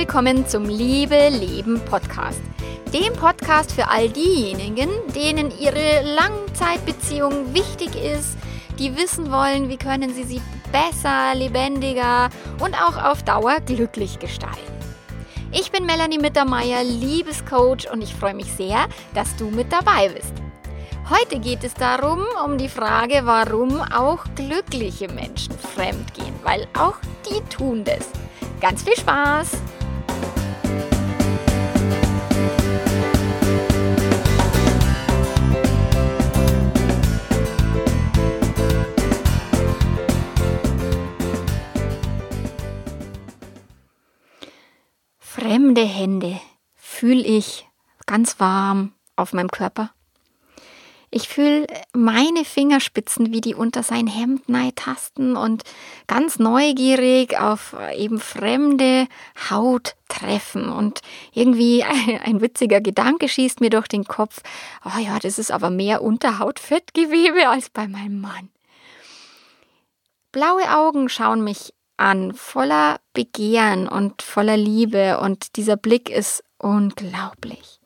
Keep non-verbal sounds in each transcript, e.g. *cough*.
willkommen zum Liebe Leben Podcast. Dem Podcast für all diejenigen, denen ihre Langzeitbeziehung wichtig ist, die wissen wollen, wie können sie sie besser, lebendiger und auch auf Dauer glücklich gestalten. Ich bin Melanie Mittermeier, Liebescoach und ich freue mich sehr, dass du mit dabei bist. Heute geht es darum, um die Frage, warum auch glückliche Menschen fremd gehen, weil auch die tun das. Ganz viel Spaß! Fremde Hände fühle ich ganz warm auf meinem Körper. Ich fühle meine Fingerspitzen, wie die unter sein Hemd tasten und ganz neugierig auf eben fremde Haut treffen. Und irgendwie ein, *laughs* ein, witziger Gedanke schießt mir durch den Kopf. Oh ja, das ist aber mehr Unterhautfettgewebe als bei meinem Mann. Blaue Augen schauen mich an, voller Begehren und voller Liebe. Und dieser Blick ist unglaublich.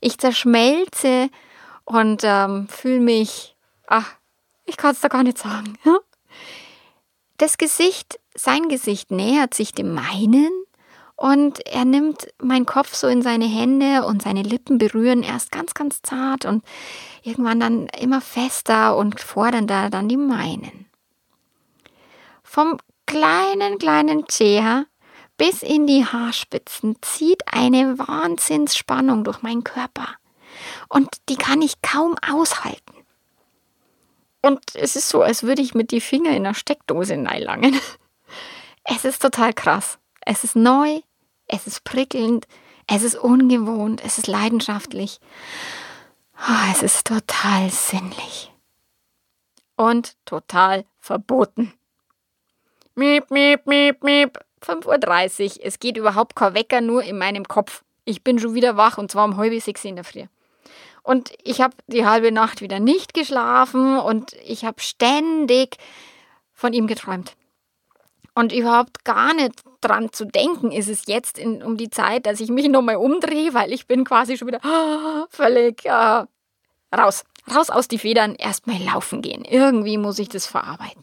Ich zerschmelze und ähm, fühle mich, ach, ich kann es da gar nicht sagen. *laughs* Das Gesicht, sein Gesicht nähert sich dem meinen und er nimmt meinen Kopf so in seine Hände und seine Lippen berühren erst ganz, ganz zart und irgendwann dann immer fester und fordernder dann die meinen. Vom kleinen, kleinen Zeher bis in die Haarspitzen zieht eine Wahnsinnsspannung durch meinen Körper und die kann ich kaum aushalten. Und es ist so, als würde ich mit die Finger in einer Steckdose neilangen. *laughs* Es ist total krass. Es ist neu, es ist prickelnd, es ist ungewohnt, es ist leidenschaftlich. Oh, es ist total sinnlich. Und total verboten. Miep, miep, miep, miep. 5.30 Uhr. Es geht überhaupt kein Wecker, nur in meinem Kopf. Ich bin schon wieder wach und zwar um halb sechs in der Früh. Und ich habe die halbe Nacht wieder nicht geschlafen und ich habe ständig von ihm geträumt. Und überhaupt gar nicht dran zu denken ist es jetzt in, um die Zeit, dass ich mich nochmal umdrehe, weil ich bin quasi schon wieder oh, völlig äh, raus. Raus aus die Federn, erstmal laufen gehen. Irgendwie muss ich das verarbeiten.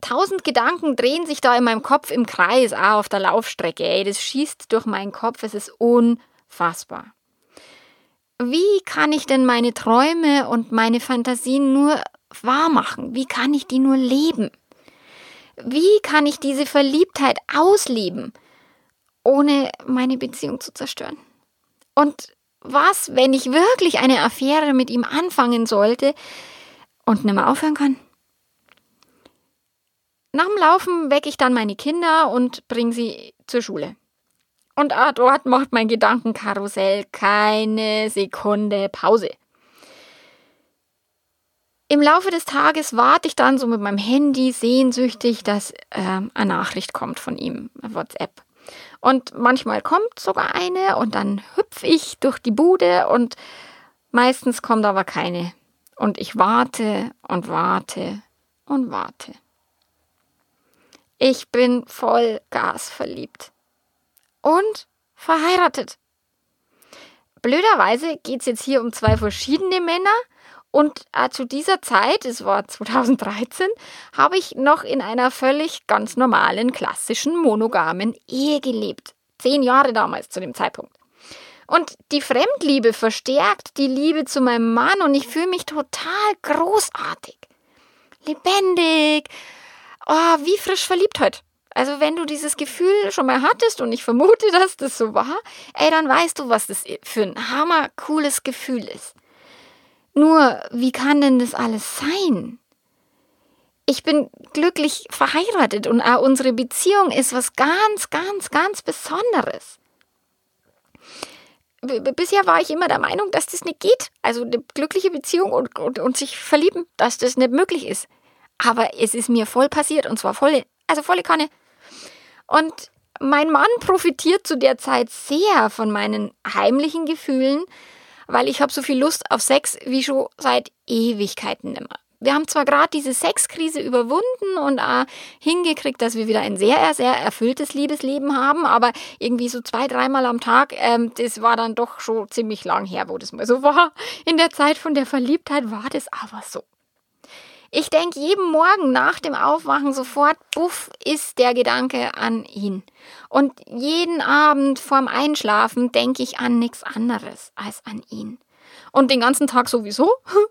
Tausend Gedanken drehen sich da in meinem Kopf im Kreis, ah, auf der Laufstrecke. Ey, das schießt durch meinen Kopf, es ist unfassbar wie kann ich denn meine Träume und meine Fantasien nur wahr machen? Wie kann ich die nur leben? Wie kann ich diese Verliebtheit ausleben, ohne meine Beziehung zu zerstören? Und was, wenn ich wirklich eine Affäre mit ihm anfangen sollte und nicht mehr aufhören kann? Nach dem Laufen wecke ich dann meine Kinder und bringe sie zur Schule. Und dort macht mein Gedankenkarussell keine Sekunde Pause. Im Laufe des Tages warte ich dann so mit meinem Handy sehnsüchtig, dass äh, eine Nachricht kommt von ihm, WhatsApp. Und manchmal kommt sogar eine und dann hüpfe ich durch die Bude und meistens kommt aber keine. Und ich warte und warte und warte. Ich bin voll Gas verliebt und verheiratet. Blöderweise geht es jetzt hier um zwei verschiedene Männer und äh, zu dieser Zeit, es war 2013, habe ich noch in einer völlig ganz normalen, klassischen, monogamen Ehe gelebt. Zehn Jahre damals zu dem Zeitpunkt. Und die Fremdliebe verstärkt die Liebe zu meinem Mann und ich fühle mich total großartig. Lebendig. Oh, wie frisch verliebt heute. Also wenn du dieses Gefühl schon mal hattest und ich vermute, *laughs* dass das so war, ey, dann weißt du, was das für ein hammer cooles Gefühl ist. Nur, wie kann denn das alles sein? Ich bin glücklich verheiratet und auch unsere Beziehung ist was ganz, ganz, ganz Besonderes. bisher war ich immer der Meinung, dass das nicht geht. Also eine glückliche Beziehung und, und, und sich verlieben, dass das nicht möglich ist. Aber es ist mir voll passiert und zwar voll, also volle Kanne. Und mein Mann profitiert zu der Zeit sehr von meinen heimlichen Gefühlen, weil ich habe so viel Lust auf Sex wie schon seit Ewigkeiten nimmer. wir haben zwar gerade diese Sexkrise überwunden und äh, hingekriegt, dass wir wieder ein sehr, sehr erfülltes Liebesleben haben, aber irgendwie so zwei, dreimal am Tag, ähm, das war dann doch schon ziemlich lang her, wo das mal so war. In der Zeit von der Verliebtheit war das aber so. Ich denke jeden Morgen nach dem Aufwachen sofort, buff, ist der Gedanke an ihn. Und jeden Abend vorm Einschlafen denke ich an nichts anderes als an ihn. Und den ganzen Tag sowieso. *laughs*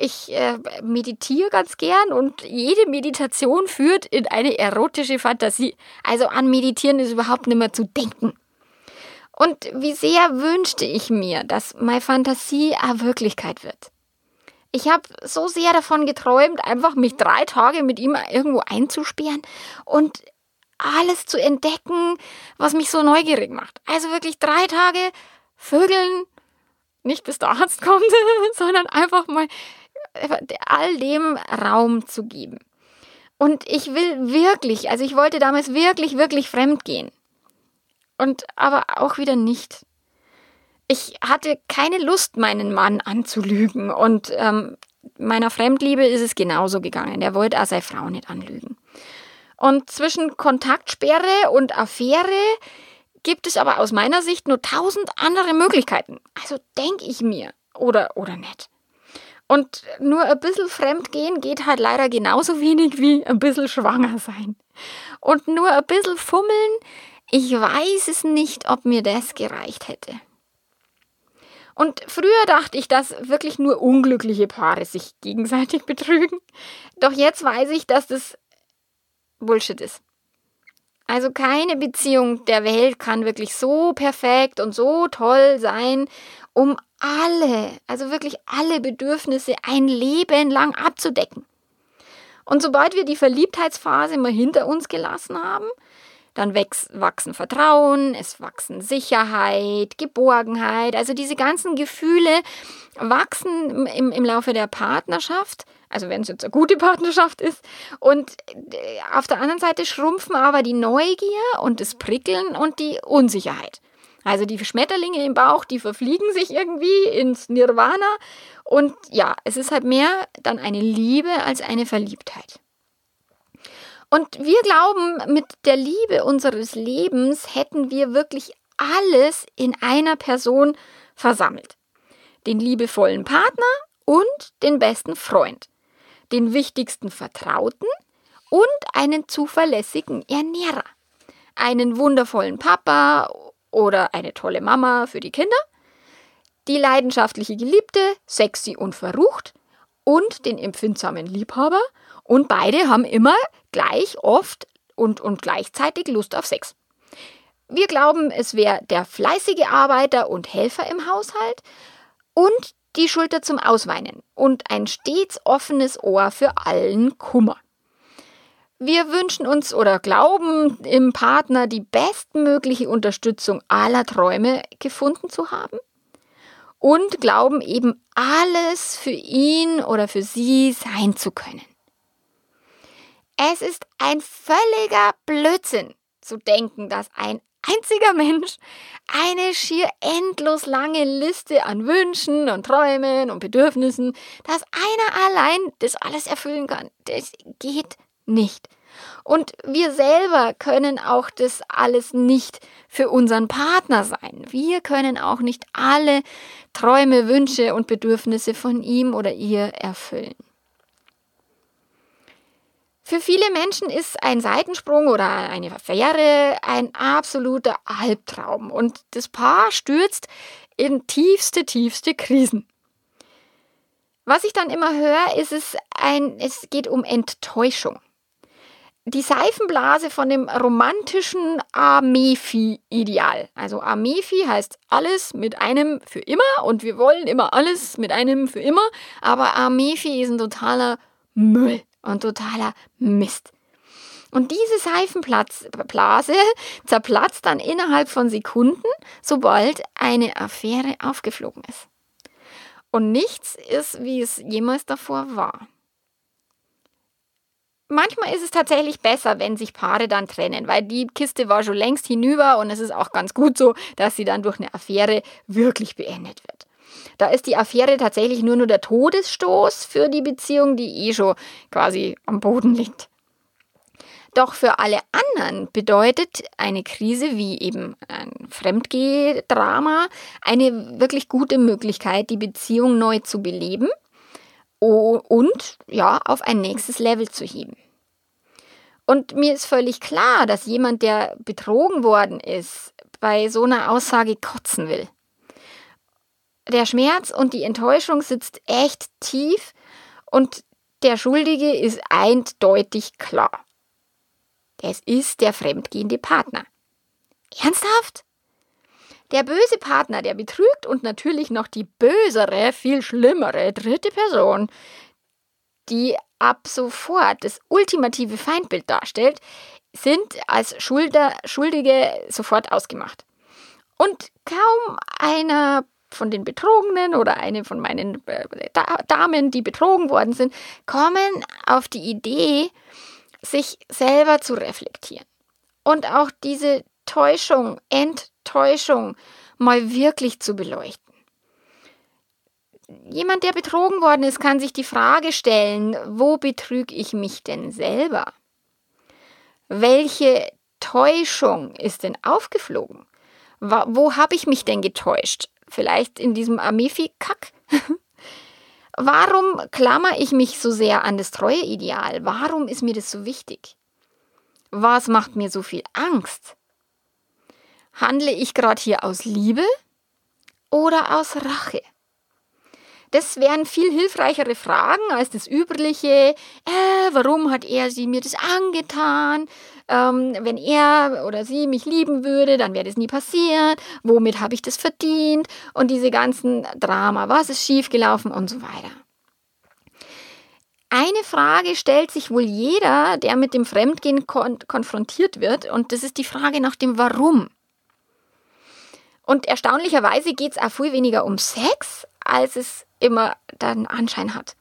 Ich äh, meditiere ganz gern und jede Meditation führt in eine erotische Fantasie. Also an Meditieren ist überhaupt nicht mehr zu denken. Und wie sehr wünschte ich mir, dass meine Fantasie eine Wirklichkeit wird. Ich habe so sehr davon geträumt, einfach mich drei Tage mit ihm irgendwo einzusperren und alles zu entdecken, was mich so neugierig macht. Also wirklich drei Tage Vögeln, nicht bis der Arzt *laughs* kommt, sondern einfach mal all dem Raum zu geben. Und ich will wirklich, also ich wollte damals wirklich, wirklich fremd gehen. Und aber auch wieder nicht ich hatte keine Lust, meinen Mann anzulügen. Und ähm, meiner Fremdliebe ist es genauso gegangen. Er wollte auch seine Frau nicht anlügen. Und zwischen Kontaktsperre und Affäre gibt es aber aus meiner Sicht nur tausend andere Möglichkeiten. Also denke ich mir. Oder, oder nicht. Und nur ein bisschen fremdgehen geht halt leider genauso wenig wie ein bisschen schwanger sein. Und nur ein bisschen fummeln, ich weiß es nicht, ob mir das gereicht hätte. Und früher dachte ich, dass wirklich nur unglückliche Paare sich gegenseitig *laughs* betrügen. Doch jetzt weiß ich, dass das Bullshit ist. Also keine Beziehung der Welt kann wirklich so perfekt und so toll sein, um alle, also wirklich alle Bedürfnisse ein Leben lang abzudecken. Und sobald wir die Verliebtheitsphase mal hinter uns gelassen haben, dann wachsen Vertrauen, es wachsen Sicherheit, Geborgenheit. Also diese ganzen Gefühle wachsen im, im Laufe der Partnerschaft. Also wenn es jetzt eine gute Partnerschaft ist. Und äh, auf der anderen Seite schrumpfen aber die Neugier und das Prickeln und die Unsicherheit. Also die Schmetterlinge im Bauch, die verfliegen sich irgendwie ins Nirvana. Und ja, es ist halt mehr dann eine Liebe als eine Verliebtheit. Und wir glauben, mit der Liebe unseres Lebens hätten wir wirklich alles in einer Person versammelt. Den liebevollen Partner und den besten Freund, den wichtigsten Vertrauten und einen zuverlässigen Ernährer, einen wundervollen Papa oder eine tolle Mama für die Kinder, die leidenschaftliche Geliebte, sexy und verrucht. Und den empfindsamen Liebhaber und beide haben immer gleich oft und, und gleichzeitig Lust auf Sex. Wir glauben, es wäre der fleißige Arbeiter und Helfer im Haushalt und die Schulter zum Ausweinen und ein stets offenes Ohr für allen Kummer. Wir wünschen uns oder glauben im Partner die bestmögliche Unterstützung aller Träume gefunden zu haben und glauben eben alles für ihn oder für sie sein zu können. Es ist ein völliger Blödsinn zu denken, dass ein einziger Mensch eine schier endlos lange Liste an Wünschen und Träumen und Bedürfnissen, dass einer allein das alles erfüllen kann. Das geht nicht. Und wir selber können auch das alles nicht für unseren Partner sein. Wir können auch nicht alle Träume, Wünsche und Bedürfnisse von ihm oder ihr erfüllen. Für viele Menschen ist ein Seitensprung oder eine Affäre ein absoluter Albtraum und das Paar stürzt in tiefste, tiefste Krisen. Was ich dann immer höre, ist es ein, es geht um Enttäuschung. Die Seifenblase von dem romantischen Amefi-Ideal. Also Amefi heißt alles mit einem für immer und wir wollen immer alles mit einem für immer, aber Amefi ist ein totaler Müll und totaler Mist. Und diese Seifenblase zerplatzt dann innerhalb von Sekunden, sobald eine Affäre aufgeflogen ist. Und nichts ist, wie es jemals davor war. Manchmal ist es tatsächlich besser, wenn sich Paare dann trennen, weil die Kiste war schon längst hinüber und es ist auch ganz gut so, dass sie dann durch eine Affäre wirklich beendet wird. Da ist die Affäre tatsächlich nur nur der Todesstoß für die Beziehung, die eh schon quasi am Boden liegt. Doch für alle anderen bedeutet eine Krise wie eben ein Fremdgehdrama eine wirklich gute Möglichkeit, die Beziehung neu zu beleben und ja, auf ein nächstes Level zu heben. Und mir ist völlig klar, dass jemand, der betrogen worden ist, bei so einer Aussage kotzen will. Der Schmerz und die Enttäuschung sitzt echt tief und der Schuldige ist eindeutig klar. Es ist der fremdgehende Partner. Ernsthaft? Der böse Partner, der betrügt und natürlich noch die bösere, viel schlimmere dritte Person, die ab sofort das ultimative Feindbild darstellt, sind als Schulder, Schuldige sofort ausgemacht. Und kaum einer von den Betrogenen oder eine von meinen äh, Damen, die betrogen worden sind, kommen auf die Idee, sich selber zu reflektieren. Und auch diese Täuschung, Enttäuschung mal wirklich zu beleuchten. Jemand, der betrogen worden ist, kann sich die Frage stellen, wo betrüge ich mich denn selber? Welche Täuschung ist denn aufgeflogen? Wo habe ich mich denn getäuscht? Vielleicht in diesem Amefi-Kack? *laughs* Warum klammer ich mich so sehr an das treue Ideal? Warum ist mir das so wichtig? Was macht mir so viel Angst? Handle ich gerade hier aus Liebe oder aus Rache? Das wären viel hilfreichere Fragen als das übliche, äh, warum hat er sie mir das angetan? Ähm, wenn er oder sie mich lieben würde, dann wäre das nie passiert. Womit habe ich das verdient? Und diese ganzen Drama, was ist schiefgelaufen und so weiter. Eine Frage stellt sich wohl jeder, der mit dem Fremdgehen kon konfrontiert wird, und das ist die Frage nach dem Warum. Und erstaunlicherweise geht es auch viel weniger um Sex, als es immer den Anschein hat.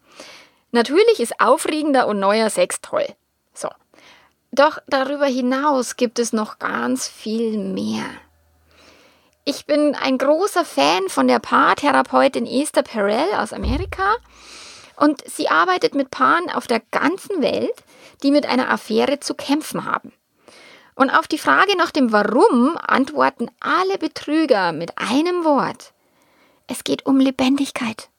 Natürlich ist aufregender und neuer Sex toll. So. Doch darüber hinaus gibt es noch ganz viel mehr. Ich bin ein großer Fan von der Paartherapeutin Esther Perel aus Amerika und sie arbeitet mit Paaren auf der ganzen Welt, die mit einer Affäre zu kämpfen haben. Und auf die Frage nach dem Warum antworten alle Betrüger mit einem Wort. Es geht um Lebendigkeit.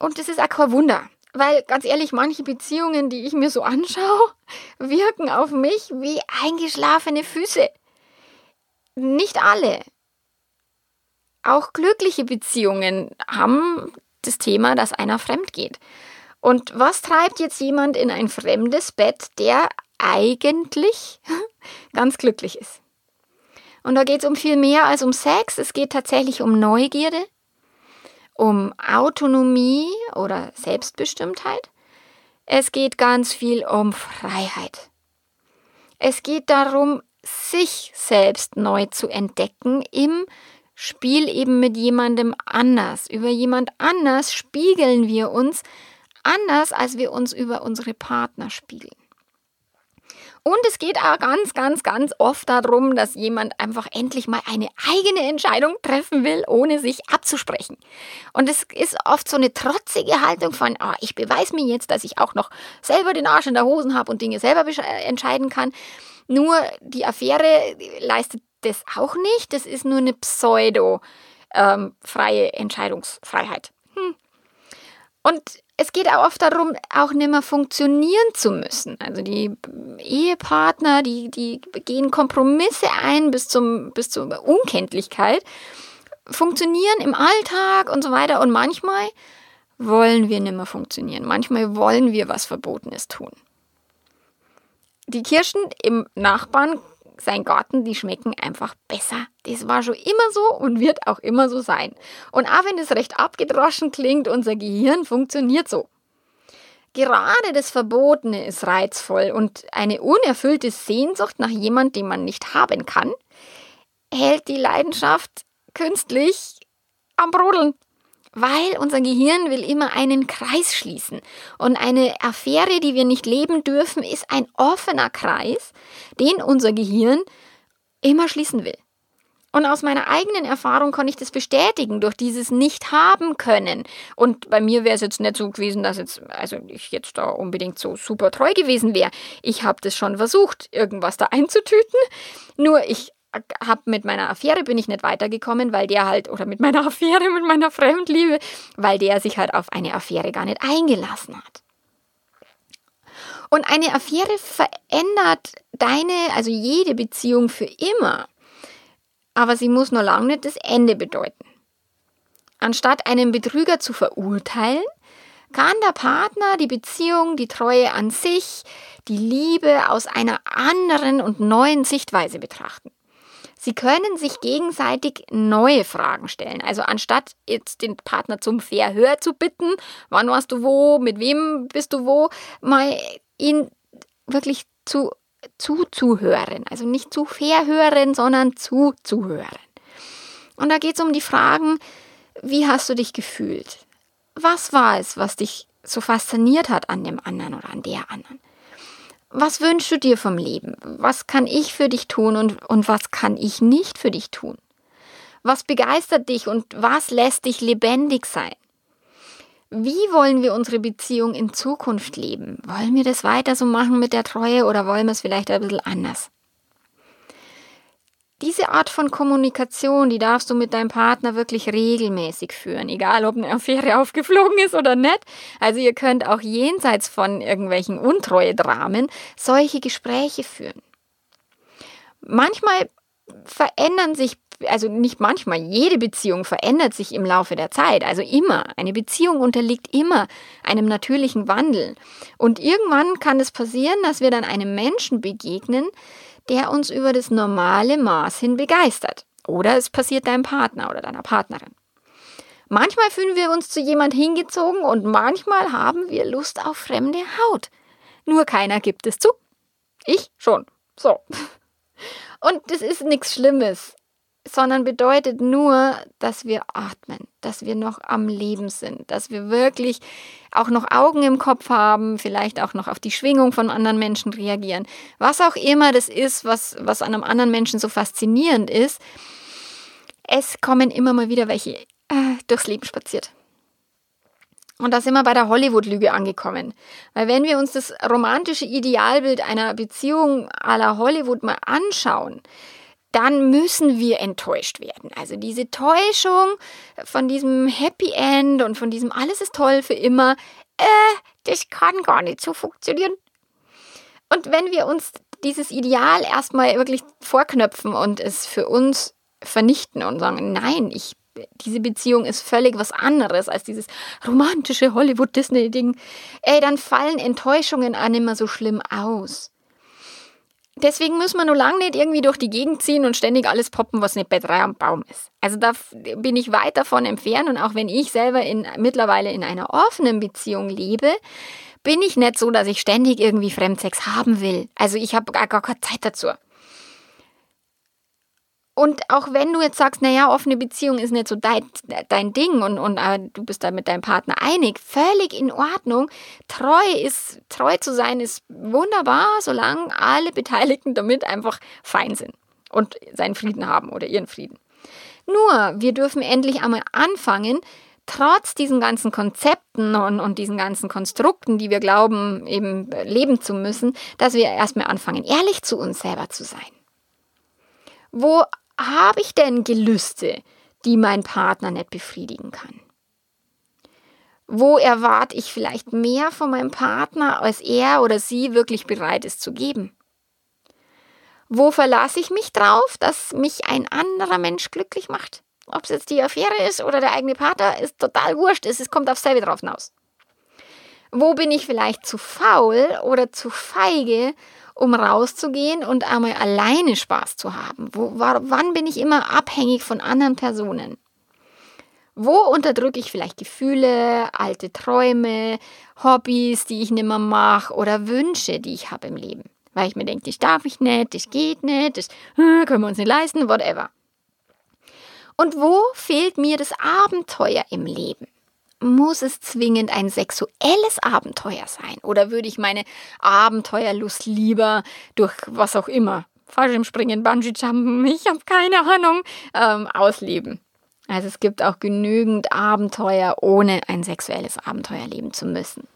Und das ist auch kein Wunder. Weil ganz ehrlich, manche Beziehungen, die ich mir so anschaue, *laughs* wirken auf mich wie eingeschlafene Füße. Nicht alle. Auch glückliche Beziehungen haben das Thema, dass einer fremd geht. Und was treibt jetzt jemand in ein fremdes Bett, der eigentlich *laughs* ganz glücklich ist? Und da geht es um viel mehr als um Sex. Es geht tatsächlich um Neugierde, um Autonomie oder Selbstbestimmtheit. Es geht ganz viel um Freiheit. Es geht darum, sich selbst neu zu entdecken im Spiel eben mit jemandem anders. Über jemand anders spiegeln wir uns anders, als wir uns über unsere Partner spiegeln. Und es geht auch ganz, ganz, ganz oft darum, dass jemand einfach endlich mal eine eigene Entscheidung treffen will, ohne sich abzusprechen. Und es ist oft so eine trotzige Haltung von, oh, ich beweise mir jetzt, dass ich auch noch selber den Arsch in der Hosen habe und Dinge selber entscheiden kann. Nur die Affäre leistet das auch nicht. Das ist nur eine pseudo ähm, freie Entscheidungsfreiheit. Und es geht auch oft darum, auch nicht mehr funktionieren zu müssen. Also die Ehepartner, die, die gehen Kompromisse ein bis, zum, bis zur Unkenntlichkeit, funktionieren im Alltag und so weiter. Und manchmal wollen wir nicht mehr funktionieren. Manchmal wollen wir was Verbotenes tun. Die Kirschen im Nachbarn sein Garten, die schmecken einfach besser. Das war schon immer so und wird auch immer so sein. Und auch wenn es recht abgedroschen klingt, unser Gehirn funktioniert so. Gerade das Verbotene ist reizvoll und eine unerfüllte Sehnsucht nach jemand, den man nicht haben kann, hält die Leidenschaft künstlich am Brodeln weil unser Gehirn will immer einen Kreis schließen. Und eine Affäre, die wir nicht leben dürfen, ist ein offener Kreis, den unser Gehirn immer schließen will. Und aus meiner eigenen Erfahrung kann ich das bestätigen, durch dieses Nicht-Haben können. Und bei mir wäre es jetzt nicht so gewesen, dass jetzt, also ich jetzt da unbedingt so super treu gewesen wäre. Ich habe das schon versucht, irgendwas da einzutüten. Nur ich habe mit meiner Affäre bin ich nicht weitergekommen, weil der halt, oder mit meiner *laughs* Affäre, mit meiner Fremdliebe, weil der sich halt auf eine Affäre gar nicht eingelassen hat. Und eine Affäre verändert deine, also jede Beziehung für immer aber sie muss noch lange nicht das Ende bedeuten. Anstatt einen Betrüger zu verurteilen, kann der Partner die Beziehung, die Treue an sich, die Liebe aus einer anderen und neuen Sichtweise betrachten. Sie können sich gegenseitig neue Fragen stellen. Also anstatt jetzt den Partner zum Verhör zu bitten, wann warst du wo, mit wem bist du wo, mal ihn wirklich zu zuzuhören. Also nicht zu verhören, sondern zuzuhören. Und da geht es um die Fragen, wie hast du dich gefühlt? Was war es, was dich so fasziniert hat an dem anderen oder an der anderen? Was wünschst du dir vom Leben? Was kann ich für dich tun und, und was kann ich nicht für dich tun? Was begeistert dich und was lässt dich lebendig sein? Wie wollen wir unsere Beziehung in Zukunft leben? Wollen wir das weiter so machen mit der Treue oder wollen wir es vielleicht ein bisschen anders? Diese Art von Kommunikation, die darfst du mit deinem Partner wirklich regelmäßig führen, egal ob eine Affäre *laughs* aufgeflogen ist oder nicht. Also ihr könnt auch jenseits von irgendwelchen Untreue-Dramen solche Gespräche führen. Manchmal verändern sich also nicht manchmal, jede Beziehung verändert sich im Laufe der Zeit. Also immer. Eine Beziehung unterliegt immer einem natürlichen Wandel. Und irgendwann kann es passieren, dass wir dann einem Menschen begegnen, der uns über das normale Maß hin begeistert. Oder es passiert deinem Partner oder deiner Partnerin. Manchmal fühlen wir uns zu jemand hingezogen und manchmal haben wir Lust auf fremde Haut. Nur keiner gibt es zu. Ich schon. So. *laughs* Und das ist nichts Schlimmes sondern bedeutet nur, dass wir atmen, dass wir noch am Leben sind, dass wir wirklich auch noch Augen im Kopf haben, vielleicht auch noch auf die Schwingung von anderen Menschen reagieren. Was auch immer das ist, was, was einem anderen Menschen so faszinierend ist, es kommen immer mal wieder welche äh, durchs Leben spaziert. Und da sind wir bei der Hollywood-Lüge angekommen. Weil wenn wir uns das romantische Idealbild einer Beziehung à la Hollywood mal anschauen, dann müssen wir enttäuscht werden. Also diese Täuschung von diesem Happy End und von diesem alles ist toll für immer, äh, das kann gar nicht so funktionieren. Und wenn wir uns dieses Ideal erstmal wirklich vorknöpfen und es für uns vernichten und sagen, nein, ich diese Beziehung ist völlig was anderes als dieses romantische Hollywood-Disney-Ding, ey, dann fallen Enttäuschungen an immer so schlimm aus. Deswegen muss man nur lange nicht irgendwie durch die Gegend ziehen und ständig alles poppen, was nicht bei drei am Baum ist. Also da bin ich weit davon entfernt und auch wenn ich selber in, mittlerweile in einer offenen Beziehung lebe, bin ich nicht so, dass ich ständig irgendwie Fremdsex haben will. Also ich habe gar, gar keine Zeit dazu. Und auch wenn du jetzt sagst, naja, offene Beziehung ist nicht so dein, dein Ding und, und äh, du bist da mit deinem Partner einig, völlig in Ordnung. Treu ist, treu zu sein ist wunderbar, solange alle Beteiligten damit einfach fein sind und seinen Frieden haben oder ihren Frieden. Nur, wir dürfen endlich einmal anfangen, trotz diesen ganzen Konzepten und, und diesen ganzen Konstrukten, die wir glauben, eben leben zu müssen, dass wir erstmal anfangen, ehrlich zu uns selber zu sein. Wo habe ich denn Gelüste, die mein Partner nicht befriedigen kann? Wo erwarte ich vielleicht mehr von meinem Partner, als er oder sie wirklich bereit ist zu geben? Wo verlasse ich mich drauf, dass mich ein anderer Mensch glücklich macht? Ob es jetzt die Affäre ist oder der eigene Partner, ist total wurscht. Es kommt aufs selbe drauf hinaus. Wo bin ich vielleicht zu faul oder zu feige, um rauszugehen und einmal alleine Spaß zu haben? Wo, wann bin ich immer abhängig von anderen Personen? Wo unterdrücke ich vielleicht Gefühle, alte Träume, Hobbys, die ich nicht mehr mache oder Wünsche, die ich habe im Leben? Weil ich mir denke, das darf ich nicht, das geht nicht, das äh, können wir uns nicht leisten, whatever. Und wo fehlt mir das Abenteuer im Leben? Muss es zwingend ein sexuelles Abenteuer sein? Oder würde ich meine Abenteuerlust lieber durch was auch immer Fallschirmspringen, Bungee-Jumpen, ich habe keine Ahnung, ähm, ausleben. Also es gibt auch genügend Abenteuer, ohne ein sexuelles Abenteuer leben zu müssen.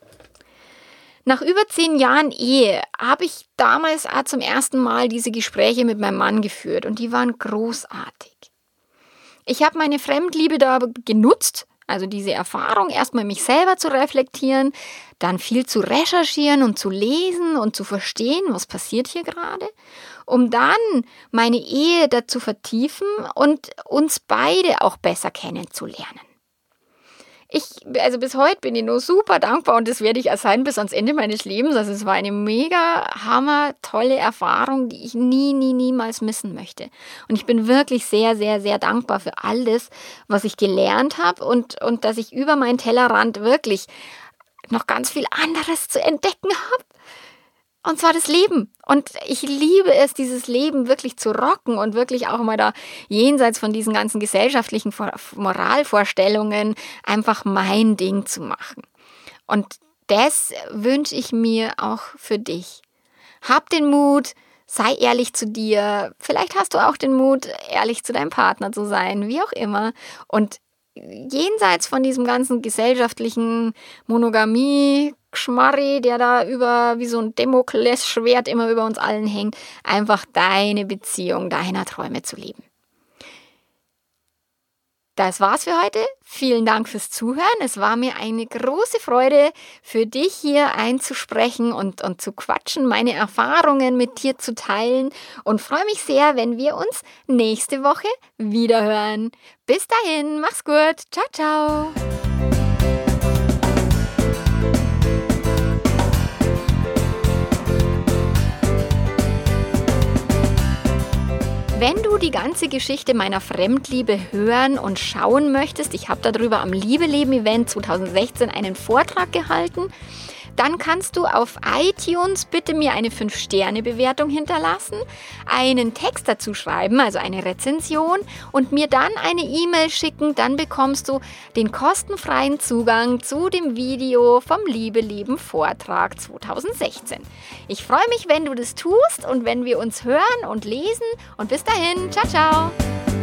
Nach über zehn Jahren Ehe habe ich damals zum ersten Mal diese Gespräche mit meinem Mann geführt und die waren großartig. Ich habe meine Fremdliebe da genutzt, also diese Erfahrung, erstmal mich selber zu reflektieren, dann viel zu recherchieren und zu lesen und zu verstehen, was passiert hier gerade, um dann meine Ehe dazu vertiefen und uns beide auch besser kennenzulernen. Ich, also bis heute bin ich nur super dankbar und das werde ich auch sein bis ans Ende meines Lebens. Also es war eine mega hammer tolle Erfahrung, die ich nie, nie, niemals missen möchte. Und ich bin wirklich sehr, sehr, sehr dankbar für alles, was ich gelernt habe und, und dass ich über meinen Tellerrand wirklich noch ganz viel anderes zu entdecken habe. Und zwar das Leben. Und ich liebe es, dieses Leben wirklich zu rocken und wirklich auch mal da jenseits von diesen ganzen gesellschaftlichen Moralvorstellungen einfach mein Ding zu machen. Und das wünsche ich mir auch für dich. Hab den Mut, sei ehrlich zu dir. Vielleicht hast du auch den Mut, ehrlich zu deinem Partner zu sein, wie auch immer. Und jenseits von diesem ganzen gesellschaftlichen Monogamie, Schmarri, der da über wie so ein Demoklesschwert immer über uns allen hängt, einfach deine Beziehung deiner Träume zu leben. Das war's für heute. Vielen Dank fürs Zuhören. Es war mir eine große Freude, für dich hier einzusprechen und, und zu quatschen, meine Erfahrungen mit dir zu teilen und freue mich sehr, wenn wir uns nächste Woche wiederhören. Bis dahin, mach's gut. Ciao, ciao. Wenn du die ganze Geschichte meiner Fremdliebe hören und schauen möchtest, ich habe darüber am Liebe Leben Event 2016 einen Vortrag gehalten dann kannst du auf iTunes bitte mir eine 5-Sterne-Bewertung hinterlassen, einen Text dazu schreiben, also eine Rezension und mir dann eine E-Mail schicken. Dann bekommst du den kostenfreien Zugang zu dem Video vom Liebe Leben Vortrag 2016. Ich freue mich, wenn du das tust und wenn wir uns hören und lesen. Und bis dahin, ciao, ciao!